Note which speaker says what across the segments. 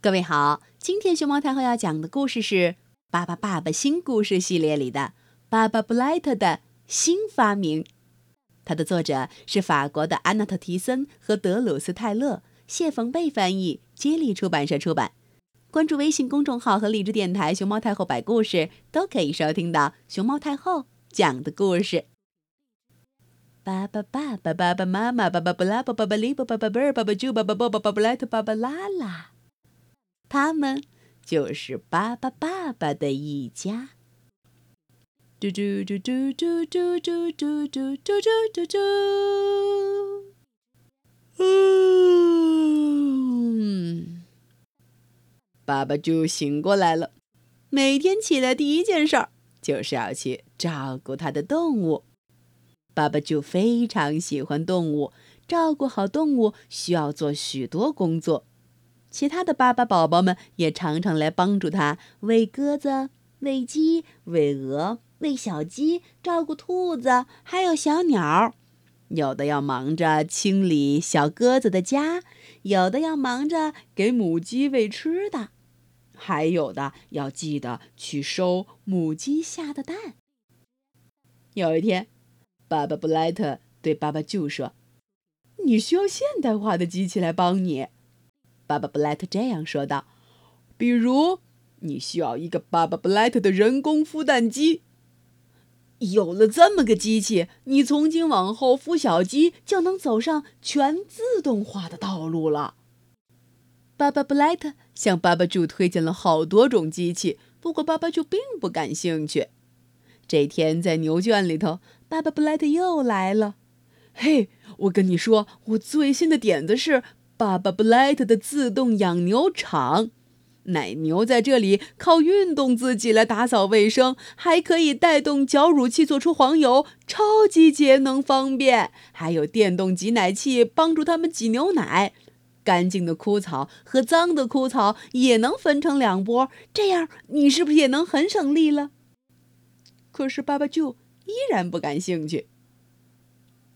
Speaker 1: 各位好，今天熊猫太后要讲的故事是《巴巴爸爸新故事系列》里的《巴巴布莱特的新发明》。它的作者是法国的安娜特·提森和德鲁斯·泰勒，谢冯贝翻译，接力出版社出版。关注微信公众号和荔枝电台“熊猫太后摆故事”，都可以收听到熊猫太后讲的故事。巴巴爸爸、巴巴妈妈、巴巴布拉、巴巴巴利、巴巴贝尔、巴巴猪、巴巴波、巴巴布莱特、巴巴拉拉。他们就是巴巴爸爸的一家。嘟嘟嘟嘟嘟嘟嘟嘟嘟嘟嘟嘟。嗯，爸爸就醒过来了。每天起来第一件事儿就是要去照顾他的动物。爸爸就非常喜欢动物，照顾好动物需要做许多工作。其他的巴巴宝宝们也常常来帮助他喂鸽子、喂鸡、喂鹅、喂小鸡，照顾兔子，还有小鸟。有的要忙着清理小鸽子的家，有的要忙着给母鸡喂吃的，还有的要记得去收母鸡下的蛋。有一天，巴巴布莱特对巴巴舅说：“你需要现代化的机器来帮你。”巴巴布莱特这样说道：“比如，你需要一个巴巴布莱特的人工孵蛋机。有了这么个机器，你从今往后孵小鸡就能走上全自动化的道路了。”巴巴布莱特向巴巴猪推荐了好多种机器，不过巴巴猪并不感兴趣。这天在牛圈里头，巴巴布莱特又来了。“嘿，我跟你说，我最新的点子是。”巴巴布莱特的自动养牛场，奶牛在这里靠运动自己来打扫卫生，还可以带动绞乳器做出黄油，超级节能方便。还有电动挤奶器帮助他们挤牛奶，干净的枯草和脏的枯草也能分成两拨，这样你是不是也能很省力了？可是爸爸就依然不感兴趣。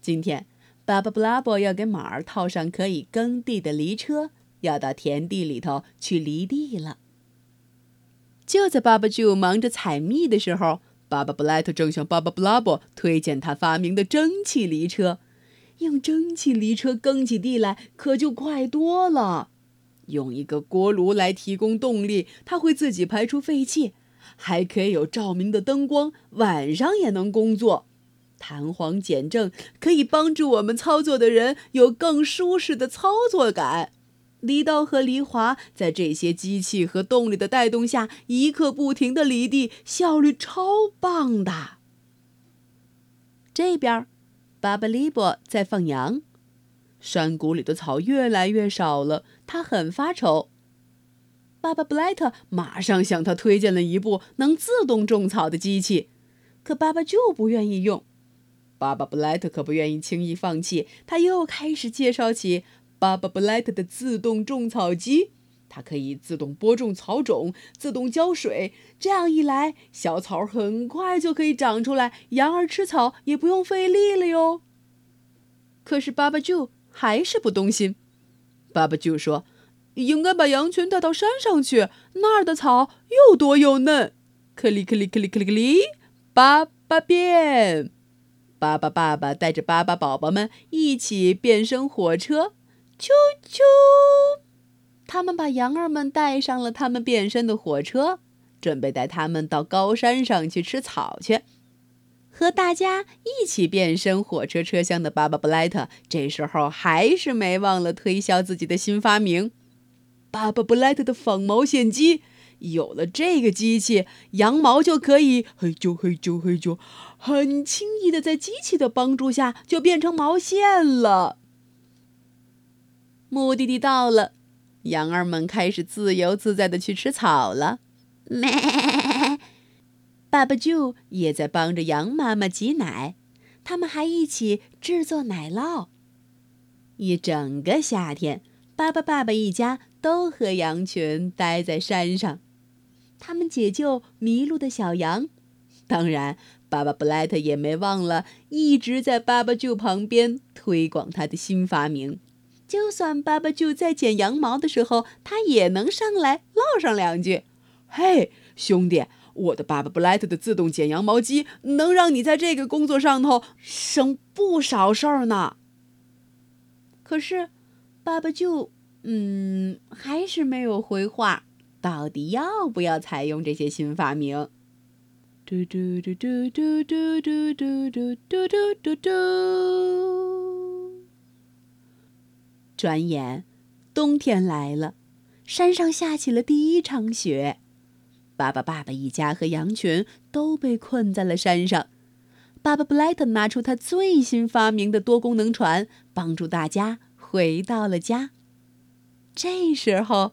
Speaker 1: 今天。巴巴布拉伯要给马儿套上可以耕地的犁车，要到田地里头去犁地了。就在巴巴舅忙着采蜜的时候，巴巴布莱特正向巴巴布拉伯推荐他发明的蒸汽犁车。用蒸汽犁车耕起地来可就快多了。用一个锅炉来提供动力，它会自己排出废气，还可以有照明的灯光，晚上也能工作。弹簧减震可以帮助我们操作的人有更舒适的操作感。犁刀和犁铧在这些机器和动力的带动下，一刻不停的犁地，效率超棒的。这边，巴巴利伯在放羊，山谷里的草越来越少了，他很发愁。巴巴布莱特马上向他推荐了一部能自动种草的机器，可爸爸就不愿意用。巴巴布莱特可不愿意轻易放弃，他又开始介绍起巴巴布莱特的自动种草机。它可以自动播种草种，自动浇水，这样一来，小草很快就可以长出来，羊儿吃草也不用费力了哟。可是巴巴舅还是不动心。巴巴舅说：“应该把羊群带到山上去，那儿的草又多又嫩。”克里克里克里克里克里，巴巴变。巴巴爸爸带着巴巴宝宝们一起变身火车，啾啾！他们把羊儿们带上了他们变身的火车，准备带他们到高山上去吃草去。和大家一起变身火车车厢的巴巴布莱特，这时候还是没忘了推销自己的新发明——巴巴布莱特的纺毛线机。有了这个机器，羊毛就可以嘿啾嘿啾嘿啾，很轻易的在机器的帮助下就变成毛线了。目的地到了，羊儿们开始自由自在的去吃草了。咩！爸爸舅也在帮着羊妈妈挤奶，他们还一起制作奶酪。一整个夏天，巴巴爸爸一家都和羊群待在山上。他们解救迷路的小羊，当然，巴巴布莱特也没忘了一直在巴巴舅旁边推广他的新发明。就算爸爸就在剪羊毛的时候，他也能上来唠上两句：“嘿，兄弟，我的爸爸布莱特的自动剪羊毛机能让你在这个工作上头省不少事儿呢。”可是，爸爸就嗯，还是没有回话。到底要不要采用这些新发明？嘟嘟嘟嘟嘟嘟嘟嘟嘟嘟嘟嘟嘟。转眼，冬天来了，山上下起了第一场雪。爸爸、爸爸一家和羊群都被困在了山上。爸爸布莱特拿出他最新发明的多功能船，帮助大家回到了家。这时候，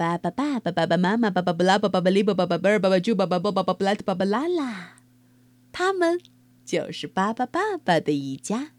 Speaker 1: 爸爸、爸爸、爸爸妈妈、爸爸布拉、爸爸巴里、爸爸、爸爸、爸爸猪、爸爸、爸爸、爸爸拉特、爸爸拉拉，他们就是巴巴爸爸的一家。